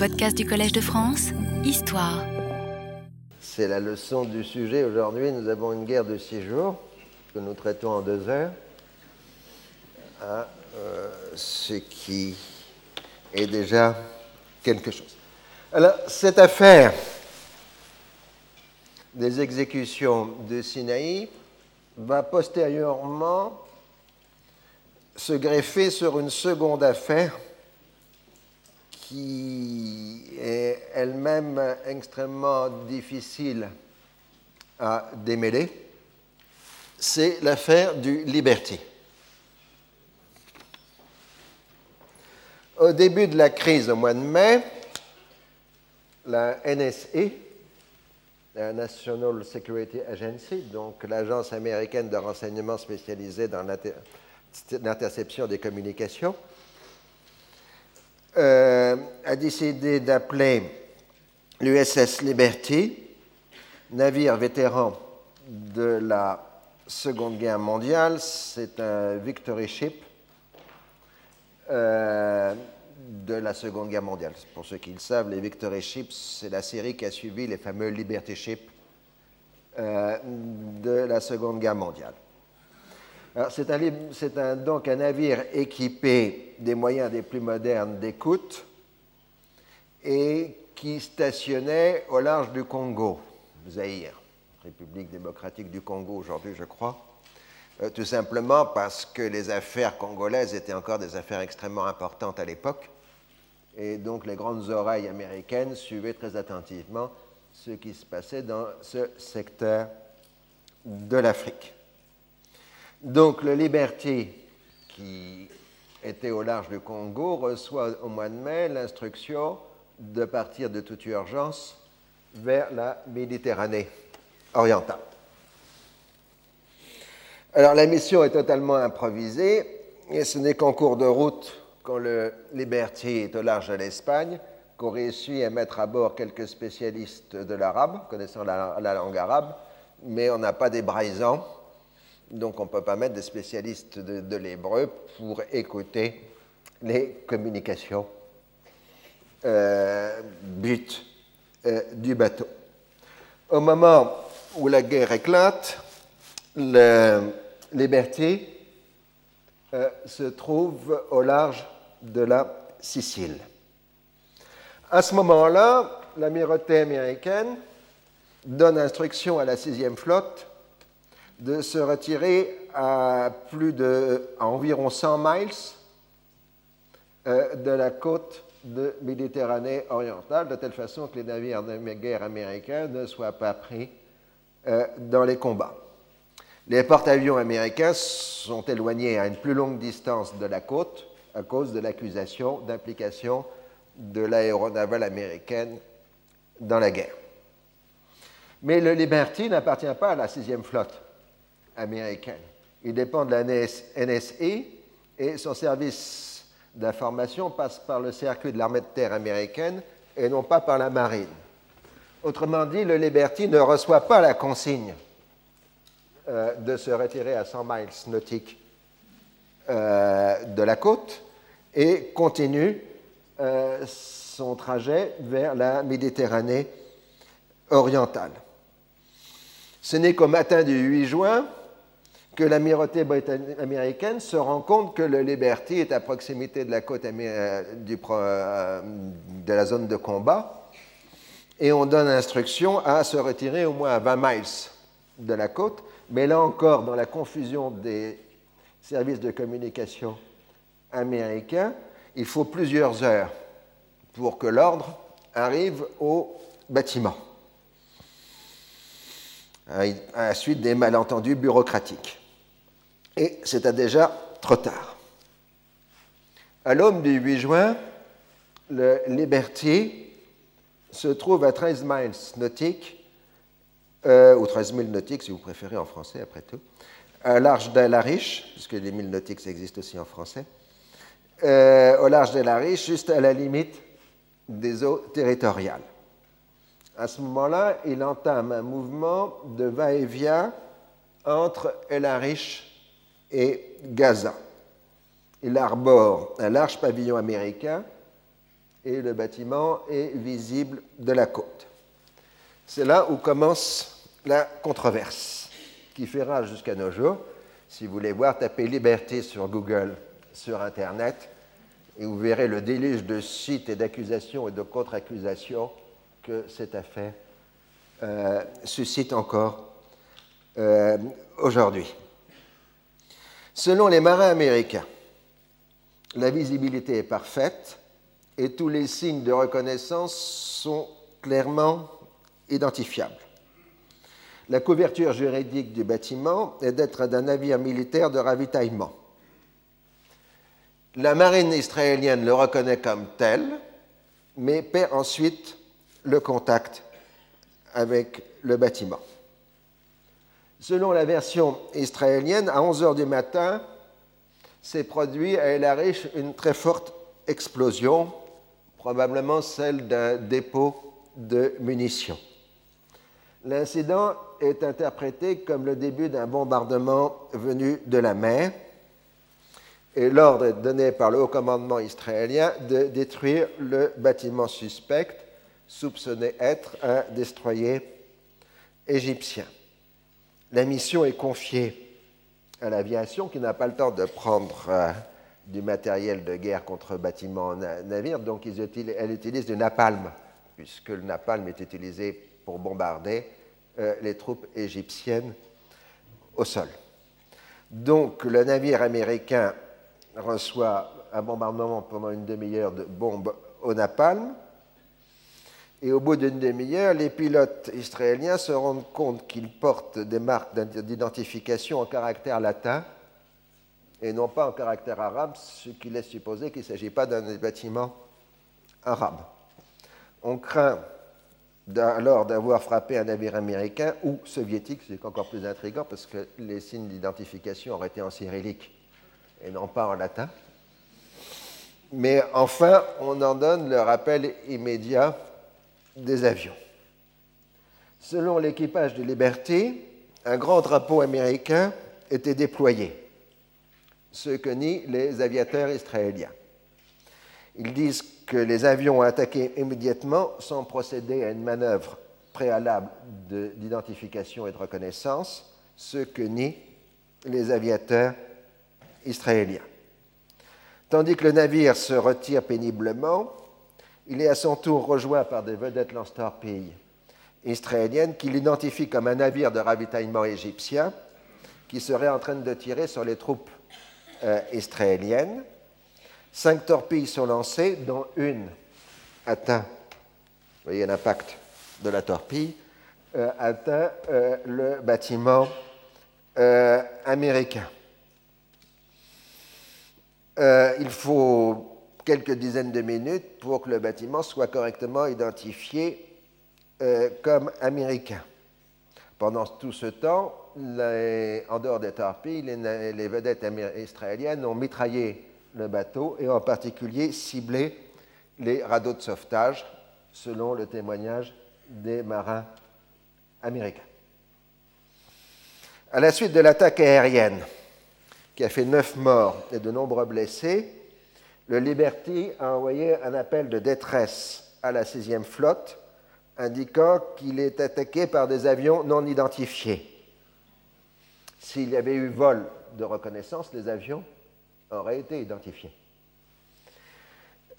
Les du Collège de France, Histoire. C'est la leçon du sujet. Aujourd'hui, nous avons une guerre de six jours que nous traitons en deux heures. Ah, euh, ce qui est déjà quelque chose. Alors, cette affaire des exécutions de Sinaï va postérieurement se greffer sur une seconde affaire qui est elle-même extrêmement difficile à démêler, c'est l'affaire du Liberty. Au début de la crise au mois de mai, la NSA, la National Security Agency, donc l'agence américaine de renseignement spécialisée dans l'interception des communications, euh, a décidé d'appeler l'USS Liberty, navire vétéran de la Seconde Guerre mondiale. C'est un Victory Ship euh, de la Seconde Guerre mondiale. Pour ceux qui le savent, les Victory Ships, c'est la série qui a suivi les fameux Liberty Ships euh, de la Seconde Guerre mondiale. C'est donc un navire équipé des moyens des plus modernes d'écoute et qui stationnait au large du Congo, Zaïre, République démocratique du Congo aujourd'hui, je crois, euh, tout simplement parce que les affaires congolaises étaient encore des affaires extrêmement importantes à l'époque, et donc les grandes oreilles américaines suivaient très attentivement ce qui se passait dans ce secteur de l'Afrique. Donc le Liberty, qui était au large du Congo, reçoit au mois de mai l'instruction de partir de toute urgence vers la Méditerranée orientale. Alors la mission est totalement improvisée et ce n'est qu'en cours de route, quand le Liberty est au large de l'Espagne, qu'on réussit à mettre à bord quelques spécialistes de l'arabe, connaissant la, langue arabe, mais on n'a pas des braisants donc on ne peut pas mettre des spécialistes de, l'hébreu pour écouter les communications euh, but euh, du bateau. Au moment où la guerre éclate, le Liberty euh, se trouve au large de la Sicile. À ce moment-là, l'amirauté américaine donne instruction à la sixième flotte de se retirer à, plus de, environ 100 miles euh, de la côte de Méditerranée orientale, de telle façon que les navires de guerre américains ne soient pas pris euh, dans les combats. Les porte-avions américains sont éloignés à une plus longue distance de la côte à cause de l'accusation d'implication de l'aéronavale américaine dans la guerre. Mais le Liberty n'appartient pas à la sixième flotte américaine. Il dépend de la NSA et son service d'information passe par le circuit de l'armée de terre américaine et non pas par la marine. Autrement dit, le Liberty ne reçoit pas la consigne euh, de se retirer à 100 miles nautiques euh, de la côte et continue euh, son trajet vers la Méditerranée orientale. Ce n'est qu'au matin du 8 juin que l'amirauté américaine se rend compte que le Liberty est à proximité de la côte euh, euh, de la zone de combat. Et on donne instruction à se retirer au moins à 20 miles de la côte, mais là encore, dans la confusion des services de communication américains, il faut plusieurs heures pour que l'ordre arrive au bâtiment, à la suite des malentendus bureaucratiques. Et c'était déjà trop tard. À l'aube du 8 juin, le Liberty se trouve à 13 miles nautiques, euh, ou 13 000 nautiques si vous préférez en français après tout, à large d'Alariche, puisque les 1000 nautiques existent aussi en français, euh, au large d'Alariche, juste à la limite des eaux territoriales. À ce moment-là, il entame un mouvement de va-et-vient entre El Arish et Gaza. Il arbore un large pavillon américain et le bâtiment est visible de la côte. C'est là où commence la controverse, qui fera jusqu'à nos jours. Si vous voulez voir, tapez Liberté sur Google, sur Internet, et vous verrez le déluge de sites et d'accusations et de contre-accusations que cette affaire euh, suscite encore euh, aujourd'hui. Selon les marins américains, la visibilité est parfaite et tous les signes de reconnaissance sont clairement identifiables. La couverture juridique du bâtiment est d'être d'un navire militaire de ravitaillement. La marine israélienne le reconnaît comme tel, mais perd ensuite le contact avec le bâtiment. Selon la version israélienne, à 11 heures du matin, s'est produit à El Arish une très forte explosion, probablement celle d'un dépôt de munitions. L'incident est interprété comme le début d'un bombardement venu de la mer et l'ordre est donné par le haut commandement israélien de détruire le bâtiment suspect, soupçonné être un destroyer égyptien. La mission est confiée à l'aviation qui n'a pas le temps de prendre euh, du matériel de guerre contre bâtiments navires, donc elle utilise du napalm, puisque le napalm est utilisé pour bombarder euh, les troupes égyptiennes au sol. Donc le navire américain reçoit un bombardement pendant une demi-heure de bombes au napalm, et au bout d'une demi-heure, les pilotes israéliens se rendent compte qu'ils portent des marques d'identification en caractère latin et non pas en caractère arabe, ce qui laisse supposer qu'il ne s'agit pas d'un bâtiment arabe. On craint alors d'avoir frappé un navire américain ou soviétique, c'est encore plus intriguant parce que les signes d'identification auraient été en cyrillique et non pas en latin. Mais enfin, on en donne le rappel immédiat des avions. Selon l'équipage de Liberty, un grand drapeau américain était déployé, ce que nient les aviateurs israéliens. Ils disent que les avions ont attaqué immédiatement sans procéder à une manœuvre préalable d'identification et de reconnaissance, ce que nient les aviateurs israéliens. Tandis que le navire se retire péniblement, il est à son tour rejoint par des vedettes lance-torpilles israéliennes qui l'identifient comme un navire de ravitaillement égyptien qui serait en train de tirer sur les troupes euh, israéliennes. Cinq torpilles sont lancées, dont une atteint, vous voyez l'impact de la torpille, euh, atteint euh, le bâtiment américain. il faut quelques dizaines de minutes pour que le bâtiment soit correctement identifié euh, comme américain. Pendant tout ce temps, en dehors des torpilles, les, vedettes israéliennes ont mitraillé le bateau et en particulier ciblé les radeaux de sauvetage, selon le témoignage des marins américains. À la suite de l'attaque aérienne, qui a fait neuf morts et de nombreux blessés, le Liberty a envoyé un appel de détresse à la 6e flotte indiquant qu'il est attaqué par des avions non identifiés. S'il y avait eu vol de reconnaissance, les avions auraient été identifiés.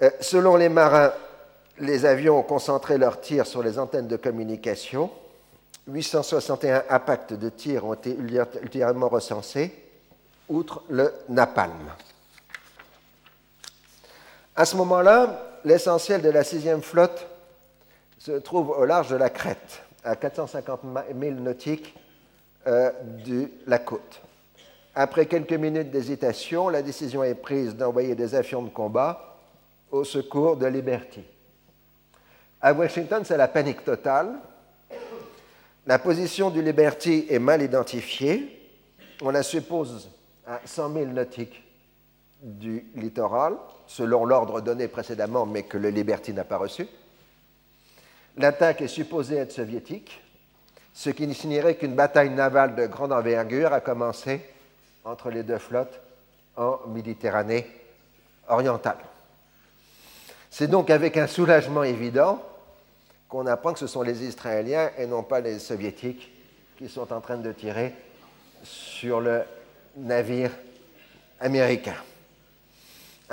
Euh, selon les marins, les avions ont concentré leurs tirs sur les antennes de communication. 861 impacts de tir ont été ultérieurement recensés, outre le napalm. À ce moment-là, l'essentiel de la sixième flotte se trouve au large de la Crète, à 450 milles nautiques euh, de la côte. Après quelques minutes d'hésitation, la décision est prise d'envoyer des avions de combat au secours de Liberty. À Washington, c'est la panique totale. La position du Liberty est mal identifiée. On la suppose à 100 000 nautiques du littoral selon l'ordre donné précédemment, mais que le Liberty n'a pas reçu. L'attaque est supposée être soviétique, ce qui signerait qu'une bataille navale de grande envergure a commencé entre les deux flottes en Méditerranée orientale. C'est donc avec un soulagement évident qu'on apprend que ce sont les Israéliens et non pas les Soviétiques qui sont en train de tirer sur le navire américain.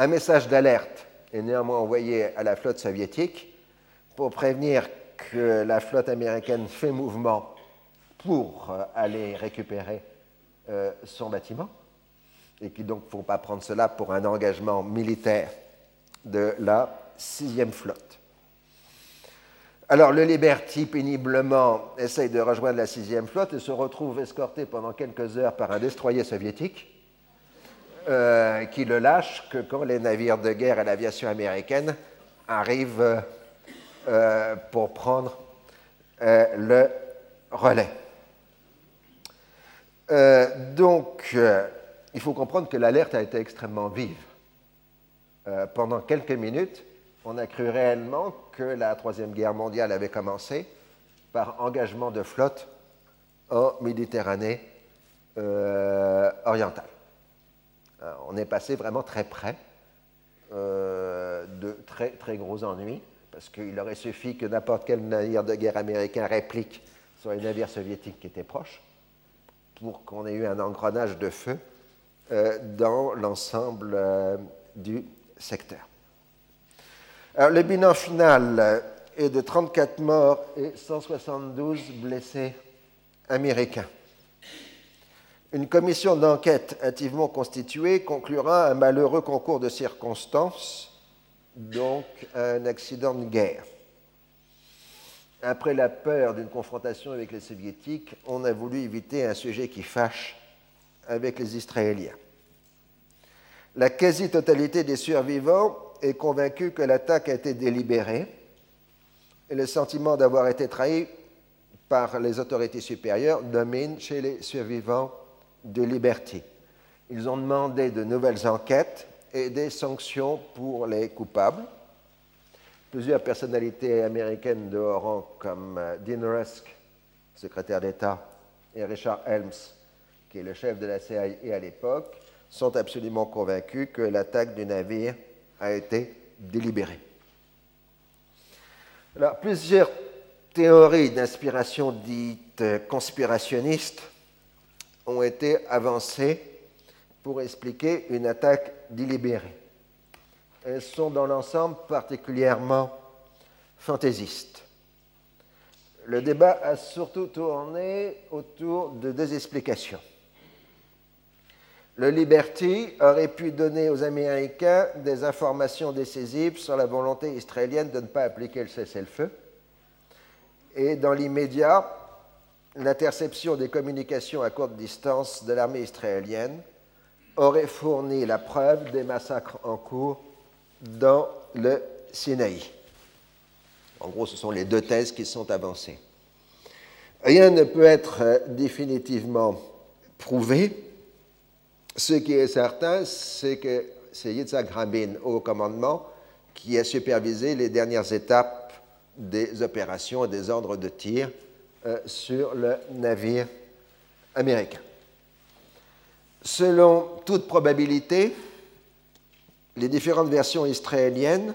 Un message d'alerte est néanmoins envoyé à la flotte soviétique pour prévenir que la flotte américaine fait mouvement pour euh, aller récupérer euh, son bâtiment et qu'il ne faut pas prendre cela pour un engagement militaire de la sixième flotte. Alors le Liberty péniblement essaye de rejoindre la sixième flotte et se retrouve escorté pendant quelques heures par un destroyer soviétique euh, qui le lâche que quand les navires de guerre et l'aviation américaine arrivent euh, pour prendre euh, le relais. donc il faut comprendre que l'alerte a été extrêmement vive. pendant quelques minutes, on a cru réellement que la Troisième Guerre mondiale avait commencé par engagement de flotte en Méditerranée orientale. Euh, on est passé vraiment très près euh, de très, gros ennuis, parce qu'il aurait suffi que n'importe quel navire de guerre américain réplique sur les navires soviétiques qui étaient proches, pour qu'on ait eu un engrenage de feu dans l'ensemble du secteur le bilan final est de 34 morts et 172 blessés américains. Une commission d'enquête activement constituée conclura un malheureux concours de circonstances, donc un accident de guerre. Après la peur d'une confrontation avec les soviétiques, on a voulu éviter un sujet qui fâche avec les Israéliens. La quasi-totalité des survivants est convaincu que l'attaque a été délibérée et le sentiment d'avoir été trahi par les autorités supérieures domine chez les survivants de Liberty. Ils ont demandé de nouvelles enquêtes et des sanctions pour les coupables. Plusieurs personnalités américaines de haut rang comme euh, Dean Rusk, secrétaire d'État, et Richard Helms, qui est le chef de la CIA à l'époque, sont absolument convaincus que l'attaque du navire a été délibéré. Alors, plusieurs théories d'inspiration dites conspirationnistes ont été avancées pour expliquer une attaque délibérée. Elles sont dans l'ensemble particulièrement fantaisistes. Le débat a surtout tourné autour de deux explications. Le Liberty aurait pu donner aux Américains des informations décisives sur la volonté israélienne de ne pas appliquer le cessez-le-feu. Et dans l'immédiat, l'interception des communications à courte distance de l'armée israélienne aurait fourni la preuve des massacres en cours dans le Sinaï. En gros, ce sont les deux thèses qui sont avancées. Rien ne peut être définitivement prouvé, ce qui est certain, c'est que c'est Yitzhak Rabin au commandement qui a supervisé les dernières étapes des opérations et des ordres de tir euh, sur le navire américain. Selon toute probabilité, les différentes versions israéliennes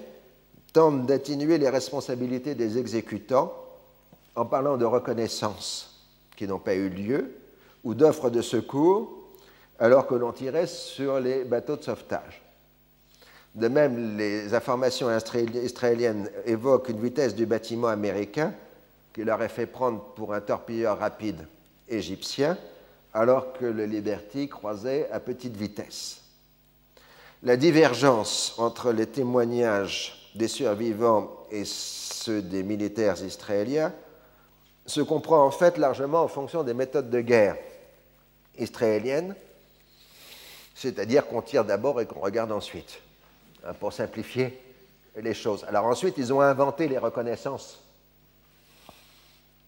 tentent d'atténuer les responsabilités des exécutants en parlant de reconnaissance qui n'ont pas eu lieu ou d'offres de secours alors que l'on tirait sur les bateaux de sauvetage. De même, les informations israéliennes évoquent une vitesse du bâtiment américain qui leur a fait prendre pour un torpilleur rapide égyptien, alors que le Liberty croisait à petite vitesse. La divergence entre les témoignages des survivants et ceux des militaires israéliens se comprend en fait largement en fonction des méthodes de guerre israéliennes c'est-à-dire qu'on tire d'abord et qu'on regarde ensuite, hein, pour simplifier les choses. Alors ensuite, ils ont inventé les reconnaissances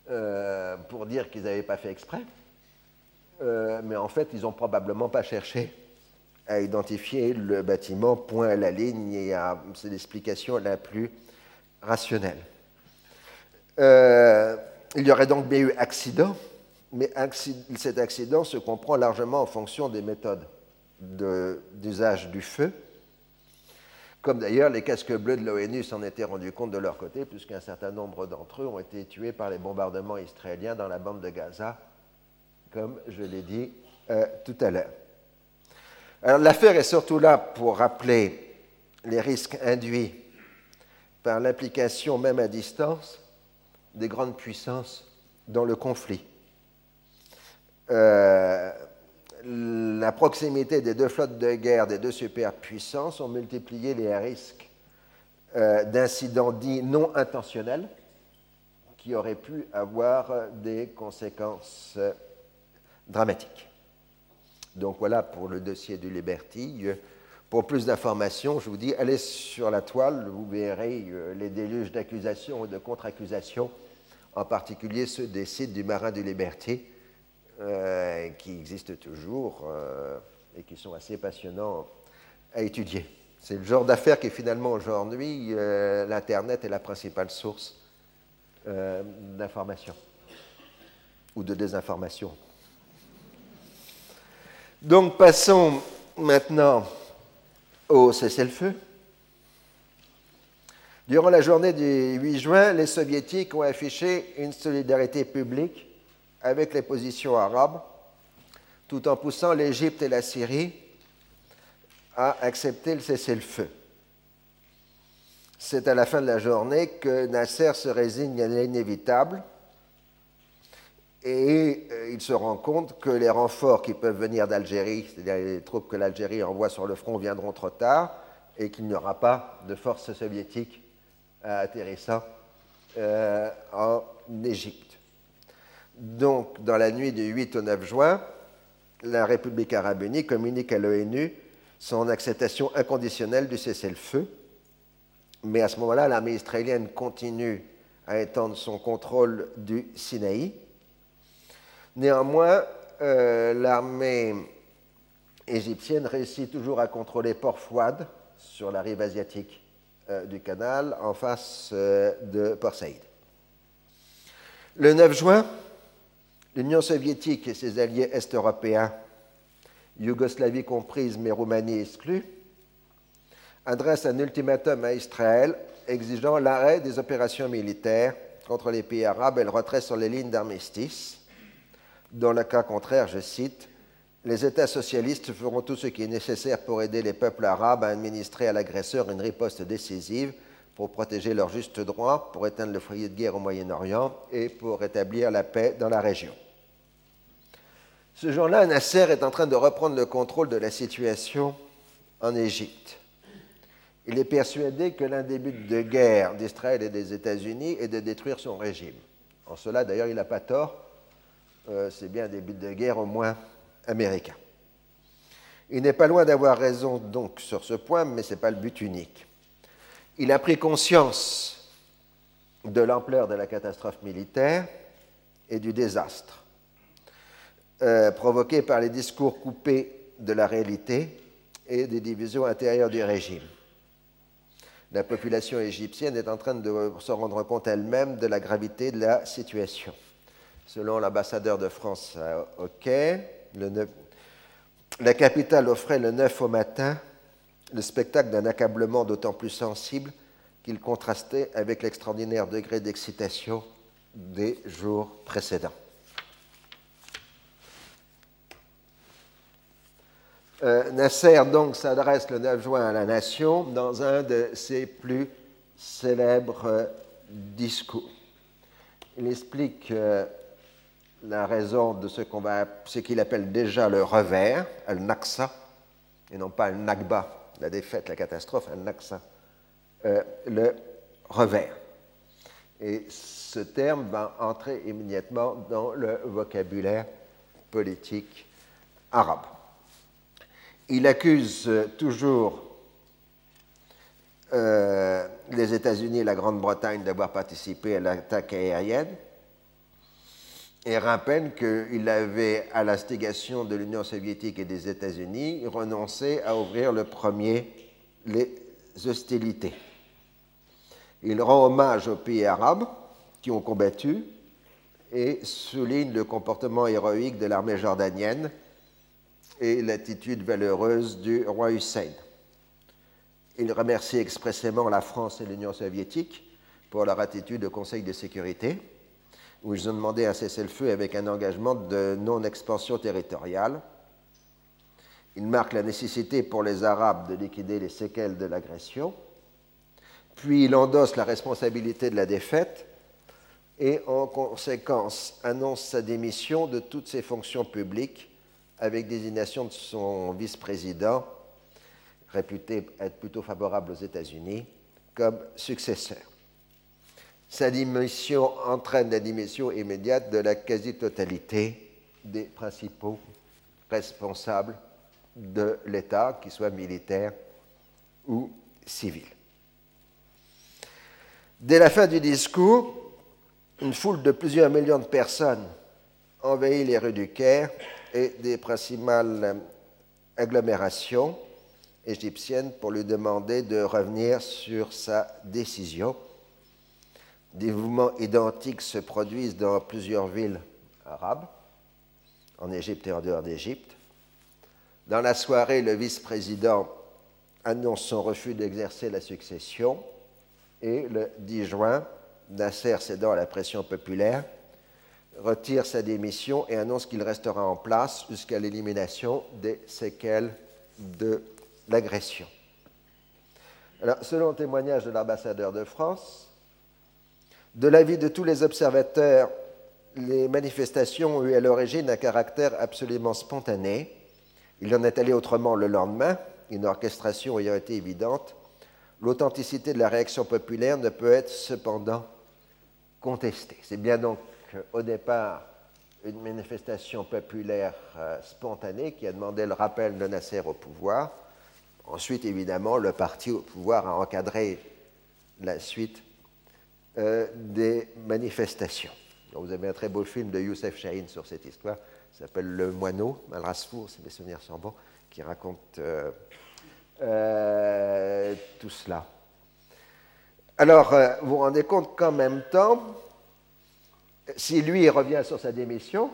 euh, pour dire qu'ils n'avaient pas fait exprès, euh, mais en fait, ils n'ont probablement pas cherché à identifier le bâtiment point à la ligne et c'est l'explication la plus rationnelle. Euh, il y aurait donc bien eu accident, mais cet accident se comprend largement en fonction des méthodes d'usage du feu. Comme d'ailleurs les casques bleus de l'ONU s'en étaient rendus compte de leur côté, puisqu'un certain nombre d'entre eux ont été tués par les bombardements israéliens dans la bande de Gaza, comme je l'ai dit euh, tout à l'heure. Alors l'affaire est surtout là pour rappeler les risques induits par l'implication même à distance des grandes puissances dans le conflit. Euh, la proximité des deux flottes de guerre des deux superpuissances ont multiplié les risques euh, d'incidents dits non intentionnels qui auraient pu avoir des conséquences euh, dramatiques. Donc voilà pour le dossier du Liberty. Pour plus d'informations, je vous dis, allez sur la toile, vous verrez euh, les déluges d'accusations et de contre-accusations, en particulier ceux des sites du marin du Liberty, euh, qui existent toujours euh, et qui sont assez passionnants à étudier. C'est le genre d'affaires qui finalement aujourd'hui, l'Internet est la principale source d'information ou de désinformation. Donc passons maintenant au cessez-le-feu. Durant la journée du 8 juin, les soviétiques ont affiché une solidarité publique avec les positions arabes, tout en poussant l'Égypte et la Syrie à accepter le cessez-le-feu. C'est à la fin de la journée que Nasser se résigne à l'inévitable et euh, il se rend compte que les renforts qui peuvent venir d'Algérie, c'est-à-dire les troupes que l'Algérie envoie sur le front, viendront trop tard et qu'il n'y aura pas de forces soviétiques atterrissant euh, en Égypte. Donc, dans la nuit du 8 au 9 juin, la République arabe unie communique à l'ONU son acceptation inconditionnelle du cessez-le-feu. Mais à ce moment-là, l'armée israélienne continue à étendre son contrôle du Sinaï Néanmoins, euh, l'armée égyptienne réussit toujours à contrôler Port Fouad sur la rive asiatique euh, du canal en face euh, de Port Saïd. Le 9 juin, l'Union soviétique et ses alliés est-européens, Yougoslavie comprise mais Roumanie exclue, adressent un ultimatum à Israël exigeant l'arrêt des opérations militaires contre les pays arabes et le retrait sur les lignes d'armistice dans le cas contraire, je cite, les États socialistes feront tout ce qui est nécessaire pour aider les peuples arabes à administrer à l'agresseur une riposte décisive pour protéger leurs justes droits, pour éteindre le foyer de guerre au Moyen-Orient et pour rétablir la paix dans la région. Ce jour-là, Nasser est en train de reprendre le contrôle de la situation en Égypte. Il est persuadé que l'un des buts de guerre d'Israël et des États-Unis est de détruire son régime. En cela, d'ailleurs, il n'a pas tort, euh, c'est bien des buts de guerre au moins américains. Il n'est pas loin d'avoir raison donc sur ce point, mais ce n'est pas le but unique. Il a pris conscience de l'ampleur de la catastrophe militaire et du désastre euh, provoqué par les discours coupés de la réalité et des divisions intérieures du régime. La population égyptienne est en train de se rendre compte elle-même de la gravité de la situation. Selon l'ambassadeur de France au Quai, la capitale offrait le 9 au matin le spectacle d'un accablement d'autant plus sensible qu'il contrastait avec l'extraordinaire degré d'excitation des jours précédents. Euh, Nasser donc s'adresse le 9 juin à la nation dans un de ses plus célèbres discours. Il explique euh, la raison de ce qu'on va, ce qu'il appelle déjà le revers, al naksa, et non pas al nakba, la défaite, la catastrophe, al naksa, euh, le revers. Et ce terme va entrer immédiatement dans le vocabulaire politique arabe. Il accuse toujours euh, les États-Unis et la Grande-Bretagne d'avoir participé à l'attaque aérienne et rappelle qu'il avait, à l'instigation de l'Union soviétique et des États-Unis, renoncé à ouvrir le premier les hostilités. Il rend hommage aux pays arabes qui ont combattu et souligne le comportement héroïque de l'armée jordanienne et l'attitude valeureuse du roi Hussein. Il remercie expressément la France et l'Union soviétique pour leur attitude au Conseil de sécurité, où ils ont demandé un cessez-le-feu avec un engagement de non-expansion territoriale. Il marque la nécessité pour les Arabes de liquider les séquelles de l'agression. Puis il endosse la responsabilité de la défaite et en conséquence annonce sa démission de toutes ses fonctions publiques avec désignation de son vice-président, réputé être plutôt favorable aux États-Unis, comme successeur. Sa démission entraîne la démission immédiate de la quasi-totalité des principaux responsables de l'État, qu'ils soient militaires ou civils. Dès la fin du discours, une foule de plusieurs millions de personnes envahit les rues du Caire et des principales agglomérations égyptiennes pour lui demander de revenir sur sa décision. Des mouvements identiques se produisent dans plusieurs villes arabes, en Égypte et en dehors d'Égypte. Dans la soirée, le vice-président annonce son refus d'exercer la succession et le 10 juin, Nasser cédant à la pression populaire, retire sa démission et annonce qu'il restera en place jusqu'à l'élimination des séquelles de l'agression. Alors, selon le témoignage de l'ambassadeur de France, de l'avis de tous les observateurs, les manifestations ont eu à l'origine un caractère absolument spontané. Il en est allé autrement le lendemain, une orchestration ayant été évidente. L'authenticité de la réaction populaire ne peut être cependant contestée. C'est bien donc au départ une manifestation populaire euh, spontanée qui a demandé le rappel de Nasser au pouvoir. Ensuite, évidemment, le parti au pouvoir a encadré la suite euh, des manifestations. vous avez un très beau film de Youssef Chahine sur cette histoire, s'appelle Le Moineau, Malrasfour, si mes souvenirs sont bons, qui raconte euh, tout cela. Alors, vous vous rendez compte qu'en même temps, si lui revient sur sa démission,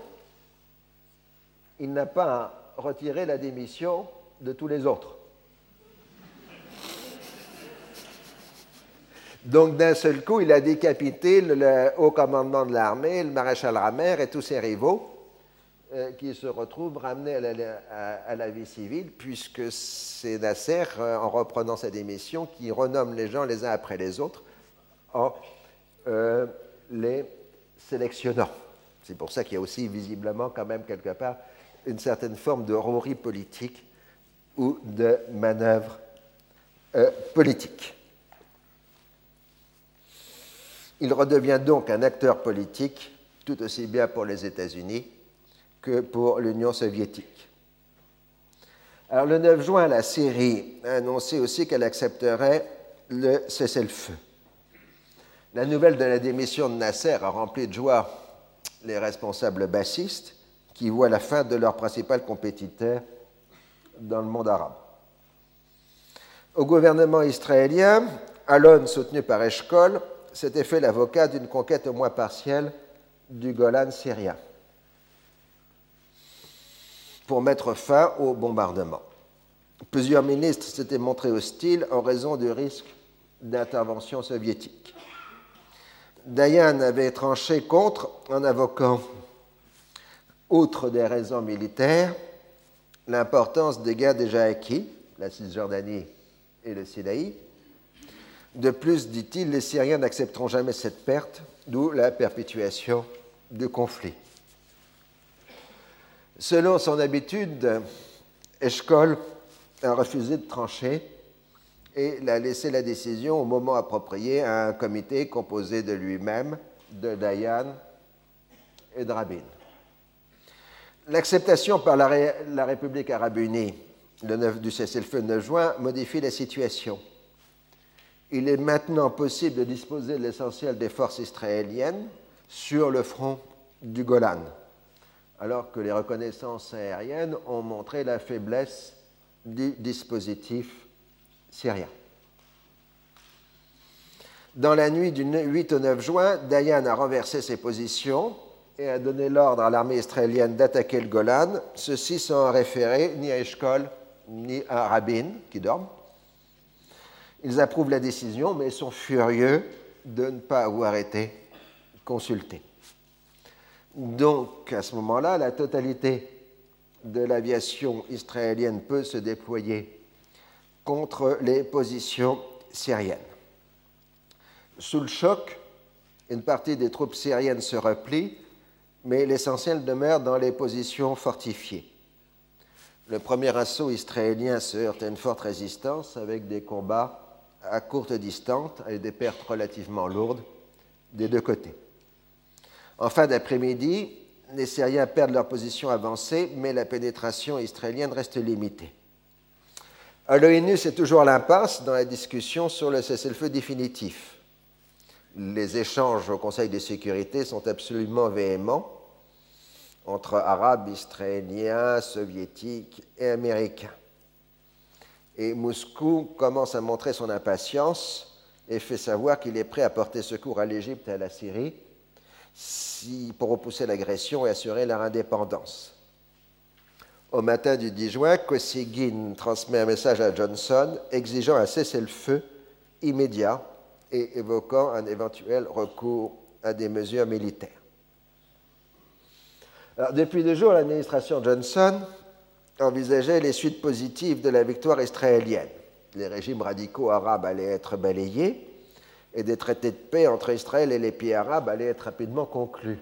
il n'a pas retiré la démission de tous les autres. Donc d'un seul coup, il a décapité le, haut commandement de l'armée, le maréchal Ramer et tous ses rivaux, euh, qui se retrouvent ramenés à la, vie civile, puisque c'est Nasser, euh, en reprenant sa démission, qui renomme les gens les uns après les autres en euh, les sélectionnant. C'est pour ça qu'il y a aussi visiblement quand même quelque part une certaine forme de rouerie politique ou de manœuvre euh, politique. Il redevient donc un acteur politique tout aussi bien pour les États-Unis que pour l'Union soviétique. Alors le 9 juin, la Syrie a annoncé aussi qu'elle accepterait le cessez-le-feu. La nouvelle de la démission de Nasser a rempli de joie les responsables bassistes qui voient la fin de leur principal compétiteur dans le monde arabe. Au gouvernement israélien, Alon, soutenu par Eshkol, s'était fait l'avocat d'une conquête au moins partielle du Golan syrien pour mettre fin au bombardement. Plusieurs ministres s'étaient montrés hostiles en raison du risque d'intervention soviétique. Dayan avait tranché contre en invoquant, outre des raisons militaires, l'importance des gains déjà acquis, la Cisjordanie et le Sinaï. De plus, dit-il, les Syriens n'accepteront jamais cette perte, d'où la perpétuation du conflit. Selon son habitude, Eshkol a refusé de trancher et il a laissé la décision au moment approprié à un comité composé de lui-même, de Dayan et de Rabin. L'acceptation par la, République arabe unie le 9, du cessez-le-feu 9 juin modifie la situation. Il est maintenant possible de disposer de l'essentiel des forces israéliennes sur le front du Golan, alors que les reconnaissances aériennes ont montré la faiblesse du dispositif syrien. Dans la nuit du 8 au 9 juin, Dayan a renversé ses positions et a donné l'ordre à l'armée israélienne d'attaquer le Golan, ceci sans référer ni à Eshkol ni à Rabin, qui dorment. Ils approuvent la décision, mais sont furieux de ne pas avoir été consultés. Donc, à ce moment-là, la totalité de l'aviation israélienne peut se déployer contre les positions syriennes. Sous le choc, une partie des troupes syriennes se replie, mais l'essentiel demeure dans les positions fortifiées. Le premier assaut israélien se heurte à une forte résistance avec des combats à courte distance et des pertes relativement lourdes des deux côtés. En fin d'après-midi, les Syriens perdent leur position avancée, mais la pénétration israélienne reste limitée. À l'ONU, c'est toujours l'impasse dans la discussion sur le cessez-le-feu définitif. Les échanges au Conseil de sécurité sont absolument véhéments entre Arabes, Israéliens, Soviétiques et Américains. Et Moscou commence à montrer son impatience et fait savoir qu'il est prêt à porter secours à l'Égypte et à la Syrie pour repousser l'agression et assurer leur indépendance. Au matin du 10 juin, Kosygin transmet un message à Johnson exigeant un cessez-le-feu immédiat et évoquant un éventuel recours à des mesures militaires. depuis deux jours, l'administration Johnson envisageait les suites positives de la victoire israélienne. Les régimes radicaux arabes allaient être balayés et des traités de paix entre Israël et les pays arabes allaient être rapidement conclus.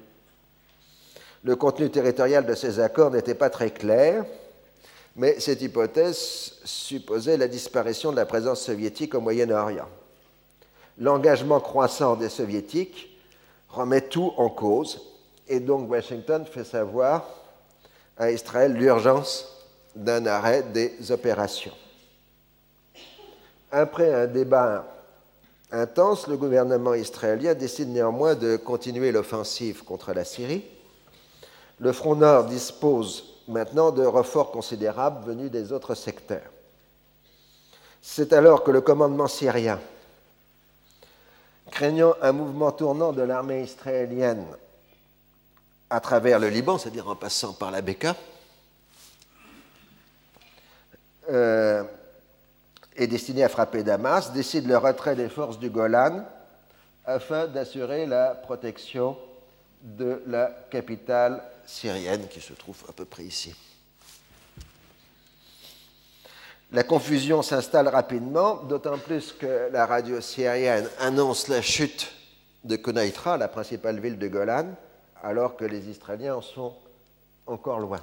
Le contenu territorial de ces accords n'était pas très clair, mais cette hypothèse supposait la disparition de la présence soviétique au Moyen-Orient. L'engagement croissant des soviétiques remet tout en cause, et donc Washington fait savoir à Israël l'urgence d'un arrêt des opérations. Après un débat intense, le gouvernement israélien décide néanmoins de continuer l'offensive contre la Syrie le Front Nord dispose maintenant de renforts considérables venus des autres secteurs. C'est alors que le commandement syrien, craignant un mouvement tournant de l'armée israélienne à travers le Liban, c'est-à-dire en passant par la Beka, euh, est destiné à frapper Damas, décide le retrait des forces du Golan afin d'assurer la protection de la capitale syrienne qui se trouve à peu près ici. La confusion s'installe rapidement, d'autant plus que la radio syrienne annonce la chute de Konaitra, la principale ville de Golan, alors que les Israéliens en sont encore loin.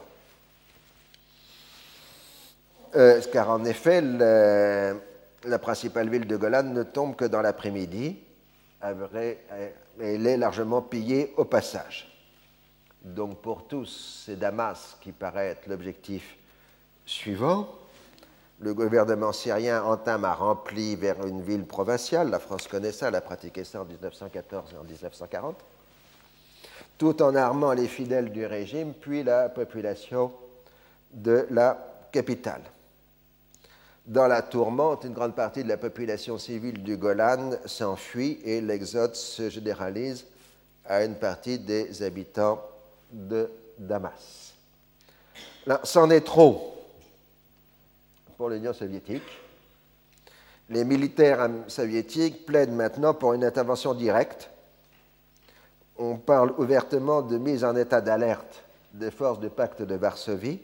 Euh, car en effet, la principale ville de Golan ne tombe que dans l'après-midi, elle est largement pillée au passage. Donc pour tous, c'est Damas qui paraît être l'objectif suivant. Le gouvernement syrien entame un rempli vers une ville provinciale. La France connaît ça, elle a pratiqué ça en 1914 et en 1940. Tout en armant les fidèles du régime, puis la population de la capitale. Dans la tourmente, une grande partie de la population civile du Golan s'enfuit et l'exode se généralise à une partie des habitants de Damas. c'en est trop pour l'Union soviétique. Les militaires soviétiques plaident maintenant pour une intervention directe. On parle ouvertement de mise en état d'alerte des forces du pacte de Varsovie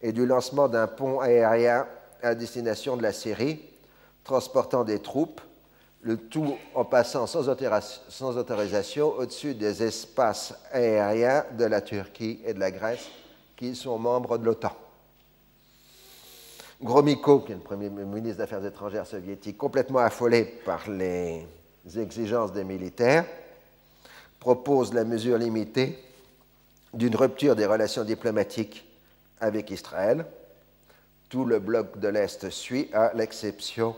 et du lancement d'un pont aérien à destination de la Syrie, transportant des troupes le tout en passant sans, autorisation au-dessus des espaces aériens de la Turquie et de la Grèce qui sont membres de l'OTAN. Gromyko, qui est le premier ministre des Affaires étrangères soviétique, complètement affolé par les exigences des militaires, propose la mesure limitée d'une rupture des relations diplomatiques avec Israël. Tout le bloc de l'Est suit, à l'exception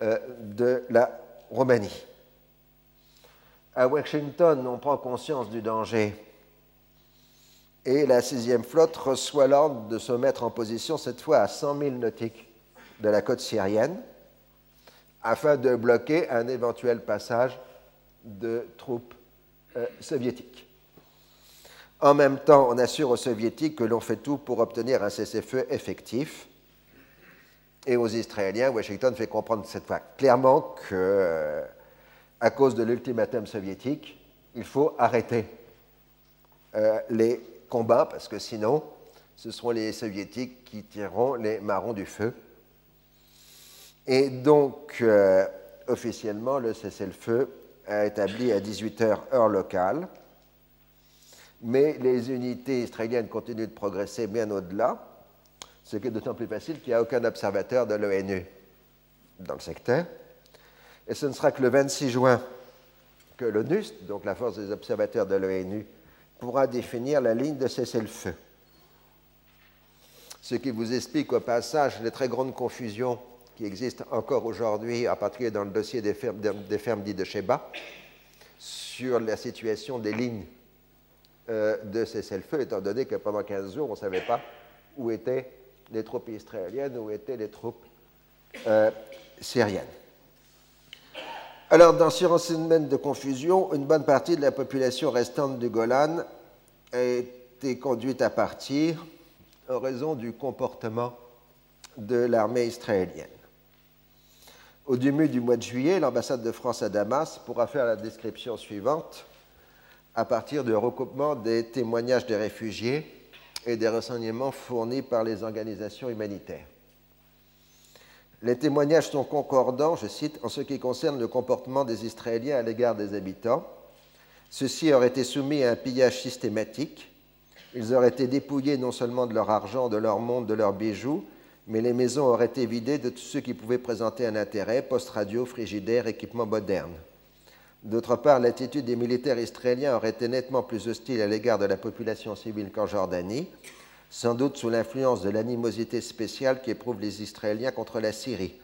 euh, de la Roumanie. À Washington, on prend conscience du danger et la sixième flotte reçoit l'ordre de se mettre en position, cette fois à 100 000 nautiques de la côte syrienne, afin de bloquer un éventuel passage de troupes euh, soviétiques. En même temps, on assure aux soviétiques que l'on fait tout pour obtenir un cessez-feu effectif Et aux Israéliens, Washington fait comprendre cette fois clairement que, à cause de l'ultimatum soviétique, il faut arrêter euh, les combats parce que sinon, ce seront les soviétiques qui tireront les marrons du feu. Et donc, euh, officiellement, le cessez-le-feu a établi à 18h heure locale, mais les unités israéliennes continuent de progresser bien au-delà, ce qui est d'autant plus facile qu'il n'y a aucun observateur de l'ONU dans le secteur. Et ce ne sera que le 26 juin que l'ONUST, donc la force des observateurs de l'ONU, pourra définir la ligne de cessez-le-feu. Ce qui vous explique au passage les très grandes confusions qui existent encore aujourd'hui, en particulier dans le dossier des fermes, des fermes dites de Sheba, sur la situation des lignes euh, de cessez-le-feu, étant donné que pendant 15 jours, on ne savait pas où étaient les troupes israéliennes, où étaient les troupes euh, syriennes. Alors, dans ce semaine de confusion, une bonne partie de la population restante du Golan a été conduite à partir en raison du comportement de l'armée israélienne. Au début du mois de juillet, l'ambassade de France à Damas pourra faire la description suivante à partir du recoupement des témoignages des réfugiés et des renseignements fournis par les organisations humanitaires. Les témoignages sont concordants, je cite, en ce qui concerne le comportement des Israéliens à l'égard des habitants. Ceux-ci auraient été soumis à un pillage systématique. Ils auraient été dépouillés non seulement de leur argent, de leur monde, de leurs bijoux, mais les maisons auraient été vidées de tout ce qui pouvait présenter un intérêt, poste radio, frigidaire, équipement moderne. D'autre part, l'attitude des militaires israéliens aurait été nettement plus hostile à l'égard de la population civile qu'en Jordanie, sans doute sous l'influence de l'animosité spéciale qu'éprouvent les Israéliens contre la Syrie.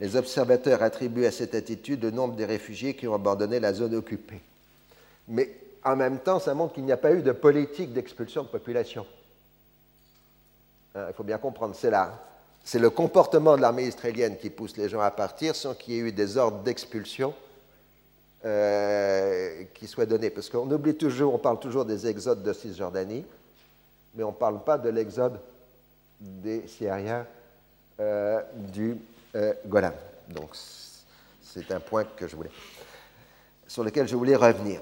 Les observateurs attribuent à cette attitude le nombre des réfugiés qui ont abandonné la zone occupée. Mais en même temps, ça montre qu'il n'y a pas eu de politique d'expulsion de population. Hein, il faut bien comprendre, c'est. C'est le comportement de l'armée israélienne qui pousse les gens à partir sans qu'il y ait eu des ordres d'expulsion qui soient donnés. Parce qu'on oublie toujours, on parle toujours des exodes de Cisjordanie, mais on ne parle pas de l'exode des Syriens euh, du euh, Golan. Donc, c'est un point que je voulais, sur lequel je voulais revenir.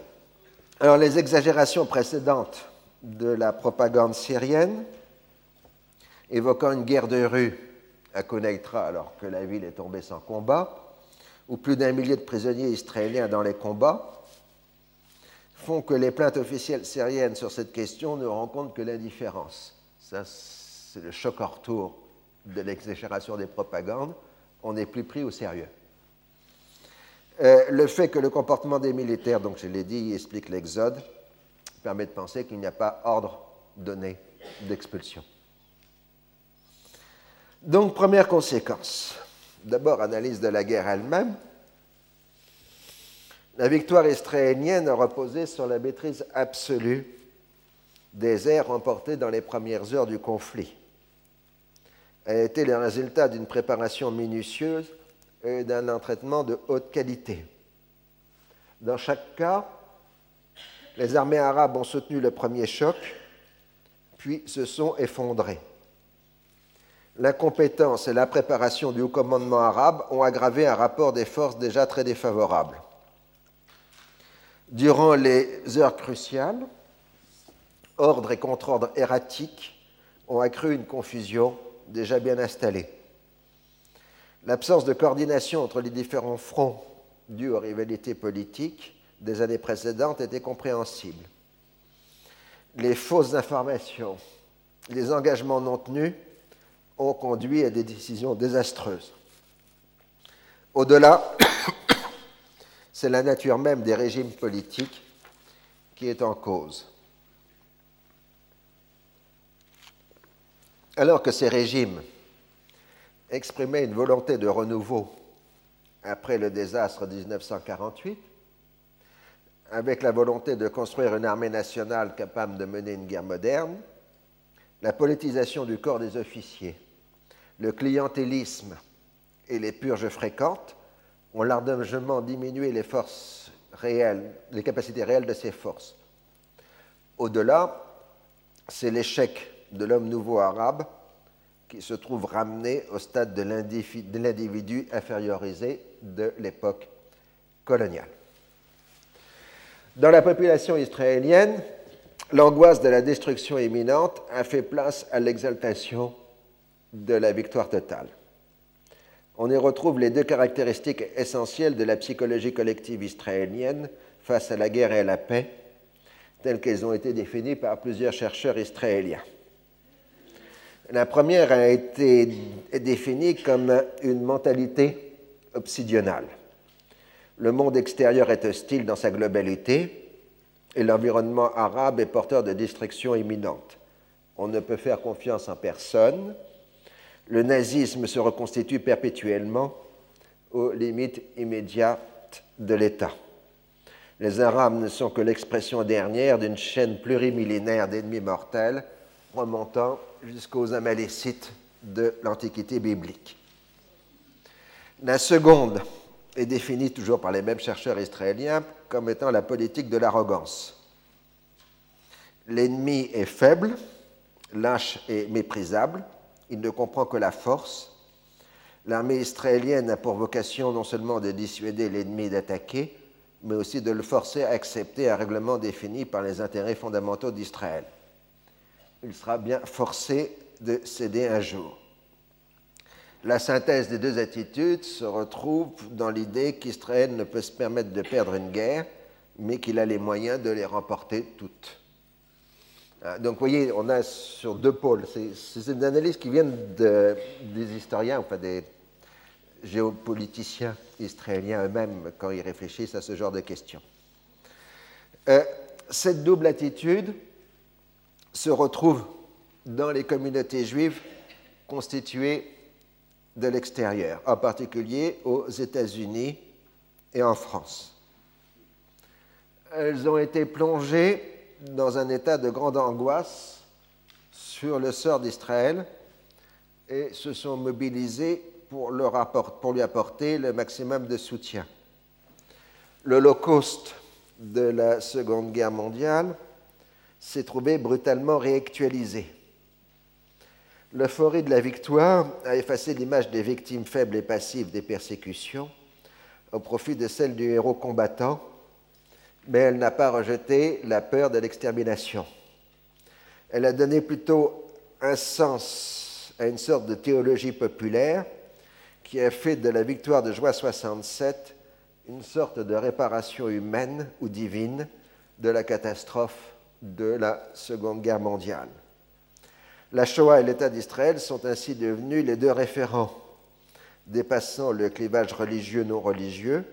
Alors, les exagérations précédentes de la propagande syrienne, évoquant une guerre de rue à Koneitra alors que la ville est tombée sans combat, où plus d'un millier de prisonniers israéliens dans les combats, font que les plaintes officielles syriennes sur cette question ne rencontrent que l'indifférence. Ça, c'est le choc en retour de l'exagération des propagandes. On n'est plus pris au sérieux. Euh, le fait que le comportement des militaires, donc je l'ai dit, explique l'exode, permet de penser qu'il n'y a pas ordre donné d'expulsion. Donc, première conséquence. D'abord, analyse de la guerre elle-même. La victoire israélienne a reposé sur la maîtrise absolue des airs remportés dans les premières heures du conflit. Elle a été le résultat d'une préparation minutieuse et d'un entraînement de haute qualité. Dans chaque cas, les armées arabes ont soutenu le premier choc, puis se sont effondrées. L'incompétence et la préparation du haut commandement arabe ont aggravé un rapport des forces déjà très défavorable. Durant les heures cruciales, ordre et contre-ordre erratiques ont accru une confusion déjà bien installée. L'absence de coordination entre les différents fronts due aux rivalités politiques des années précédentes était compréhensible. Les fausses informations, les engagements non tenus ont conduit à des décisions désastreuses. Au-delà, c'est la nature même des régimes politiques qui est en cause. Alors que ces régimes exprimaient une volonté de renouveau après le désastre de 1948, avec la volonté de construire une armée nationale capable de mener une guerre moderne, la politisation du corps des officiers, le clientélisme et les purges fréquentes ont largement diminué les forces réelles, les capacités réelles de ces forces. Au-delà, c'est l'échec de l'homme nouveau arabe qui se trouve ramené au stade de l'individu infériorisé de l'époque coloniale. Dans la population israélienne, l'angoisse de la destruction imminente a fait place à l'exaltation de la victoire totale. On y retrouve les deux caractéristiques essentielles de la psychologie collective israélienne face à la guerre et à la paix, telles qu'elles ont été définies par plusieurs chercheurs israéliens. La première a été définie comme une mentalité obsidionale. Le monde extérieur est hostile dans sa globalité et l'environnement arabe est porteur de destruction imminente. On ne peut faire confiance en personne. Le nazisme se reconstitue perpétuellement aux limites immédiates de l'État. Les Arabes ne sont que l'expression dernière d'une chaîne plurimillénaire d'ennemis mortels remontant jusqu'aux Amalécites de l'Antiquité biblique. La seconde est définie toujours par les mêmes chercheurs israéliens comme étant la politique de l'arrogance. L'ennemi est faible, lâche et méprisable, il ne comprend que la force. L'armée israélienne a pour vocation non seulement de dissuader l'ennemi d'attaquer, mais aussi de le forcer à accepter un règlement défini par les intérêts fondamentaux d'Israël. Il sera bien forcé de céder un jour. La synthèse des deux attitudes se retrouve dans l'idée qu'Israël ne peut se permettre de perdre une guerre, mais qu'il a les moyens de les remporter toutes. Ah, donc, vous voyez, on a sur deux pôles. C'est une analyse qui vient des historiens, enfin des géopoliticiens israéliens eux-mêmes quand ils réfléchissent à ce genre de questions. Euh, cette double attitude se retrouve dans les communautés juives constituées de l'extérieur, en particulier aux États-Unis et en France. Elles ont été plongées dans un état de grande angoisse sur le sort d'Israël et se sont mobilisées pour, pour lui apporter le maximum de soutien. L'Holocauste de la Seconde Guerre mondiale s'est trouvé brutalement réactualisé. L'euphorie de la victoire a effacé l'image des victimes faibles et passives des persécutions au profit de celle du héros combattant mais elle n'a pas rejeté la peur de l'extermination. Elle a donné plutôt un sens à une sorte de théologie populaire qui a fait de la victoire de juin 67 une sorte de réparation humaine ou divine de la catastrophe de la Seconde Guerre mondiale. La Shoah et l'État d'Israël sont ainsi devenus les deux référents, dépassant le clivage religieux-non religieux,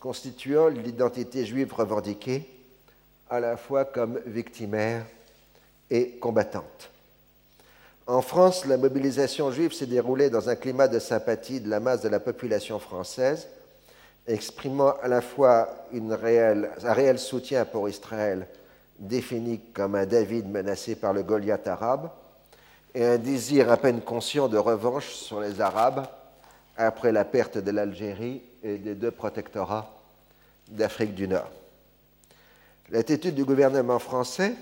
constituant l'identité juive revendiquée à la fois comme victimaire et combattante. En France, la mobilisation juive s'est déroulée dans un climat de sympathie de la masse de la population française, exprimant à la fois un réel soutien pour Israël, défini comme un David menacé par le Goliath arabe, et un désir à peine conscient de revanche sur les Arabes après la perte de l'Algérie et des deux protectorats d'Afrique du Nord. L'attitude du gouvernement français,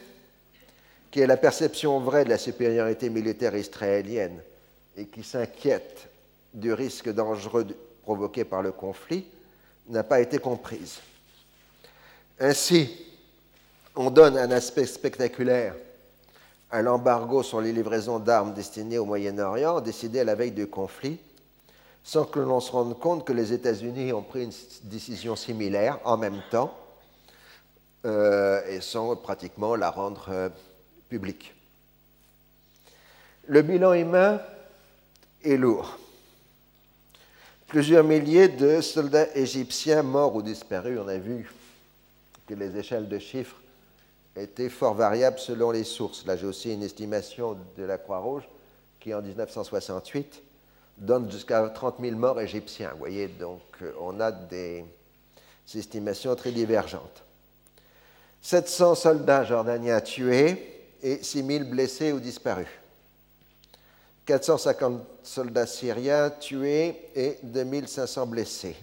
qui a la perception vraie de la supériorité militaire israélienne et qui s'inquiète du risque dangereux provoqué par le conflit, n'a pas été comprise. Ainsi, on donne un aspect spectaculaire à l'embargo sur les livraisons d'armes destinées au Moyen-Orient, décidé à la veille du conflit, sans que l'on se rende compte que les États-Unis ont pris une décision similaire en même temps euh, et sans pratiquement la rendre euh, publique. Le bilan humain est lourd. Plusieurs milliers de soldats égyptiens morts ou disparus, on a vu que les échelles de chiffres étaient fort variables selon les sources. Là, j'ai aussi une estimation de la Croix-Rouge qui, en 1968, donne jusqu'à 30 000 morts égyptiens. Vous voyez, donc euh, on a des estimations très divergentes. 700 soldats jordaniens tués et 6 000 blessés ou disparus. 450 soldats syriens tués et 2500 blessés.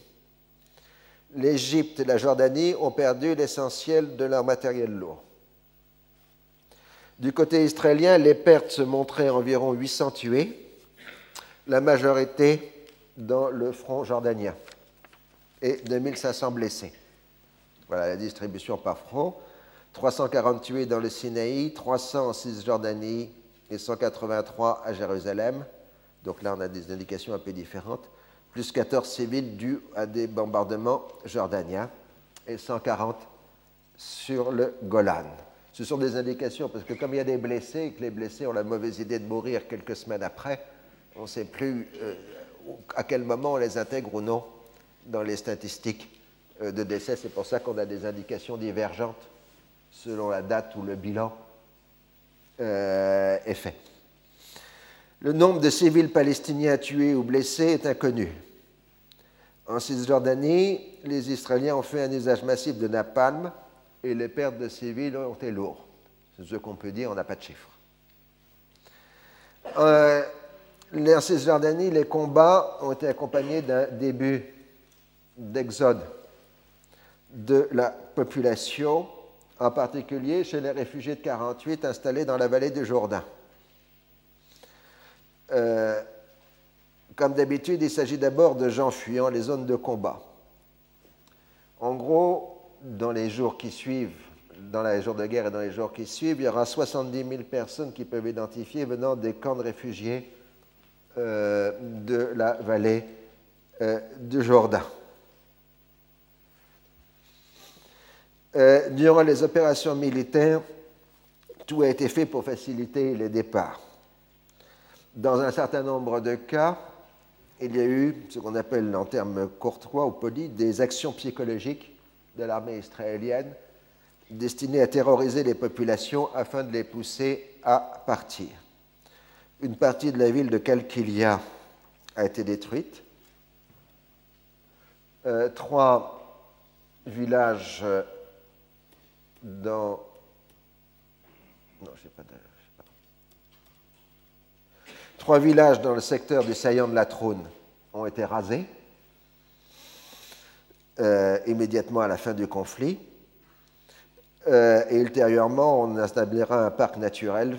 L'Égypte et la Jordanie ont perdu l'essentiel de leur matériel lourd. Du côté israélien, les pertes se montraient environ 800 tués la majorité dans le front jordanien et 2500 blessés. Voilà la distribution par front. 340 tués dans le Sinaï, 300 en Cisjordanie et 183 à Jérusalem. Donc là, on a des indications un peu différentes. Plus 14 civils dus à des bombardements jordaniens et 140 sur le Golan. Ce sont des indications parce que comme il y a des blessés et que les blessés ont la mauvaise idée de mourir quelques semaines après, on ne sait plus euh, à quel moment on les intègre ou non dans les statistiques euh, de décès. C'est pour ça qu'on a des indications divergentes selon la date où le bilan euh, est fait. Le nombre de civils palestiniens tués ou blessés est inconnu. En Cisjordanie, les Israéliens ont fait un usage massif de napalm et les pertes de civils ont été lourdes. C'est ce qu'on peut dire, on n'a pas de chiffres. Euh, en Cisjordanie, les combats ont été accompagnés d'un début d'exode de la population, en particulier chez les réfugiés de 48 installés dans la vallée du Jourdain. Euh, comme d'habitude, il s'agit d'abord de gens fuyant les zones de combat. En gros, dans les jours qui suivent, dans les jours de guerre et dans les jours qui suivent, il y aura 70 000 personnes qui peuvent identifier venant des camps de réfugiés euh, de la vallée euh, du Jourdain. Euh, durant les opérations militaires, tout a été fait pour faciliter les départs. Dans un certain nombre de cas, il y a eu ce qu'on appelle en termes courtois ou polis des actions psychologiques de l'armée israélienne destinées à terroriser les populations afin de les pousser à partir. Une partie de la ville de Kalkilia a été détruite. Euh, pas, Trois villages dans le secteur du saillant de la Trône ont été rasés euh, immédiatement à la fin du conflit. Euh, et ultérieurement, on installera un parc naturel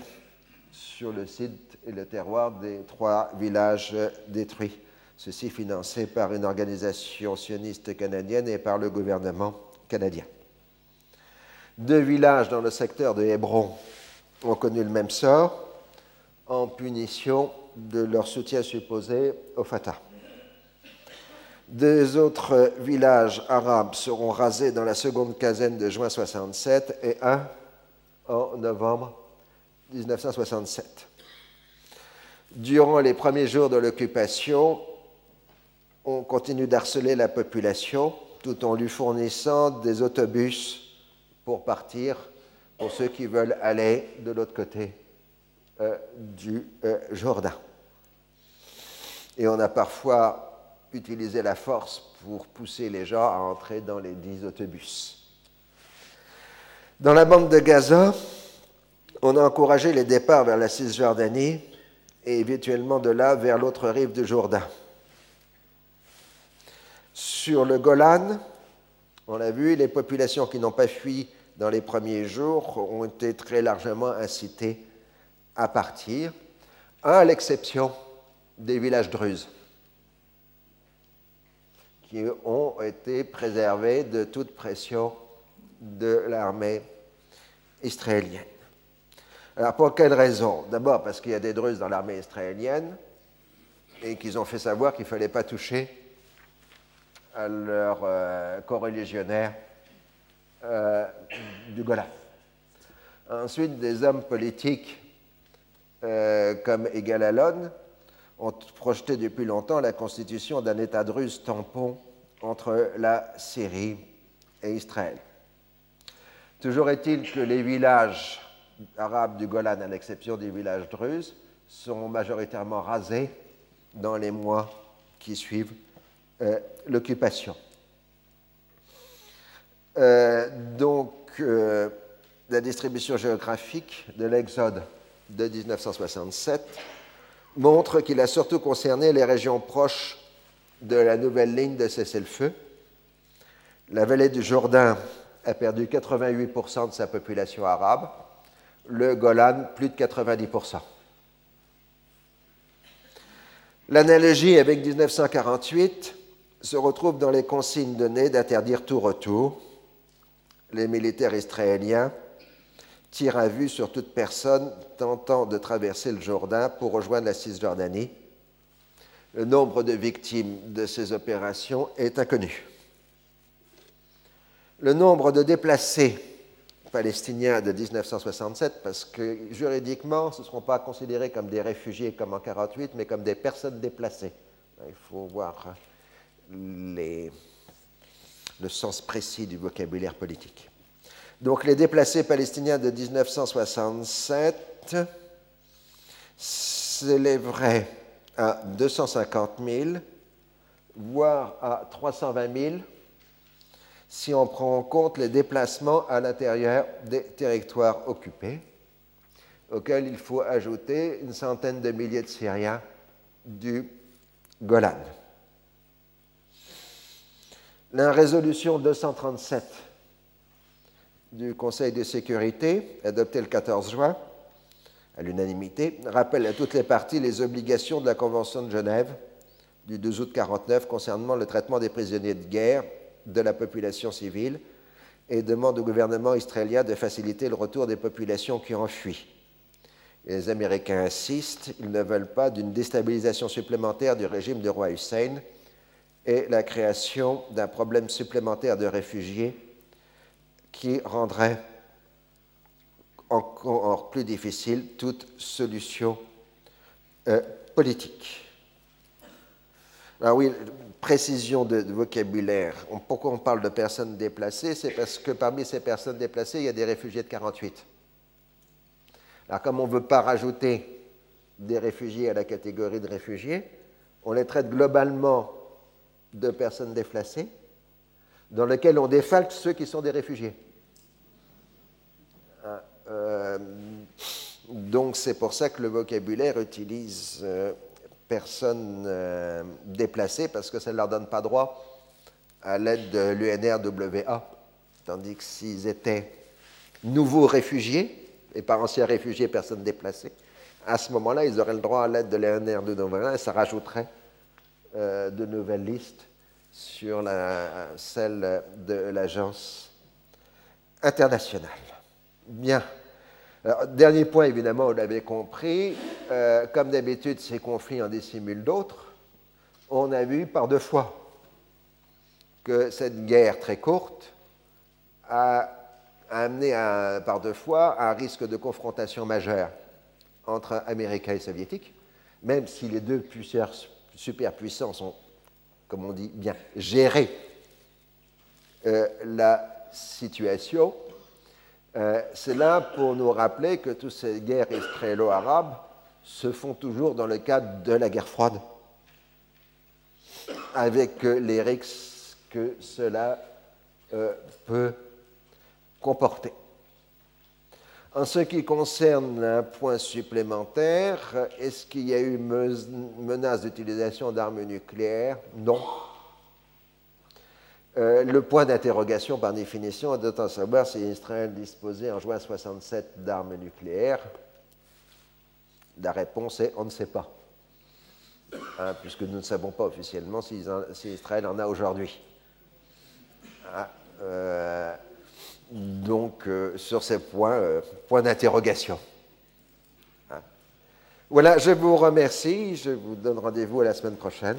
sur le site et le terroir des trois villages détruits. Ceci financé par une organisation sioniste canadienne et par le gouvernement canadien. Deux villages dans le secteur de Hébron ont connu le même sort en punition de leur soutien supposé au Fatah. Deux autres villages arabes seront rasés dans la seconde quinzaine de juin 67 et un en novembre 1967. Durant les premiers jours de l'occupation, on continue d'harceler la population tout en lui fournissant des autobus pour partir pour ceux qui veulent aller de l'autre côté euh, du euh, Jourdain. Et on a parfois utilisé la force pour pousser les gens à entrer dans les dix autobus. Dans la bande de Gaza, on a encouragé les départs vers la Cisjordanie et éventuellement de là vers l'autre rive du Jourdain. Sur le Golan, on l'a vu, les populations qui n'ont pas fui dans les premiers jours ont été très largement incitées à partir, à l'exception des villages druzes, qui ont été préservés de toute pression de l'armée israélienne. Alors pour quelle raison D'abord parce qu'il y a des Druzes dans l'armée israélienne et qu'ils ont fait savoir qu'il ne fallait pas toucher à leurs euh, co-religionnaires euh, du Golan. Ensuite, des hommes politiques euh, comme Egal Alon ont projeté depuis longtemps la constitution d'un État druze tampon entre la Syrie et Israël. Toujours est-il que les villages arabes du Golan, à l'exception des villages druzes, sont majoritairement rasés dans les mois qui suivent euh, l'occupation. Euh, donc, euh, la distribution géographique de l'Exode de 1967 montre qu'il a surtout concerné les régions proches de la nouvelle ligne de cessez-le-feu. La vallée du Jourdain a perdu 88% de sa population arabe, le Golan plus de 90%. L'analogie avec 1948 se retrouve dans les consignes données d'interdire tout retour. Les militaires israéliens tirent à vue sur toute personne tentant de traverser le Jourdain pour rejoindre la Cisjordanie. Le nombre de victimes de ces opérations est inconnu. Le nombre de déplacés palestiniens de 1967, parce que juridiquement, ce ne seront pas considérés comme des réfugiés comme en 1948, mais comme des personnes déplacées. Il faut voir le sens précis du vocabulaire politique. Donc les déplacés palestiniens de 1967 s'élèveraient à 250 000, voire à 320 000 si on prend en compte les déplacements à l'intérieur des territoires occupés, auxquels il faut ajouter une centaine de milliers de Syriens du Golan. La résolution 237 du Conseil de sécurité, adoptée le 14 juin, à l'unanimité, rappelle à toutes les parties les obligations de la Convention de Genève du 12 août 1949 concernant le traitement des prisonniers de guerre de la population civile et demande au gouvernement israélien de faciliter le retour des populations qui ont fui. Les Américains insistent, ils ne veulent pas d'une déstabilisation supplémentaire du régime du roi Hussein et la création d'un problème supplémentaire de réfugiés qui rendrait encore plus difficile toute solution euh, politique. Alors oui, précision de, vocabulaire. pourquoi on parle de personnes déplacées? C'est parce que parmi ces personnes déplacées, il y a des réfugiés de 48. Alors comme on ne veut pas rajouter des réfugiés à la catégorie de réfugiés, on les traite globalement de personnes déplacées, dans lesquelles on défalque ceux qui sont des réfugiés. Ah, euh, donc c'est pour ça que le vocabulaire utilise euh, personnes euh, déplacées parce que ça ne leur donne pas droit à l'aide de l'UNRWA. Tandis que s'ils étaient nouveaux réfugiés, et par anciens réfugiés, personnes déplacées, à ce moment-là, ils auraient le droit à l'aide de l'UNRWA et ça rajouterait euh, de nouvelles listes sur la, celle de l'agence internationale. Bien dernier point, évidemment, vous l'avez compris, euh, comme d'habitude, ces conflits en dissimulent d'autres. On a vu par deux fois que cette guerre très courte a amené par deux fois un risque de confrontation majeure entre Américains et Soviétiques, même si les deux superpuissants sont, comme on dit, bien géré euh, la situation euh, c'est là pour nous rappeler que toutes ces guerres israélo-arabes se font toujours dans le cadre de la guerre froide, avec les risques que cela euh, peut comporter. En ce qui concerne un point supplémentaire, est-ce qu'il y a eu menace d'utilisation d'armes nucléaires? Non. Euh, le point d'interrogation, par définition, est de savoir si Israël disposait en juin 67 d'armes nucléaires. La réponse est on ne sait pas, hein, puisque nous ne savons pas officiellement si, Israël en a aujourd'hui. Ah, euh, donc, euh, sur ces points, point d'interrogation. Hein. Voilà, je vous remercie. Je vous donne rendez-vous à la semaine prochaine.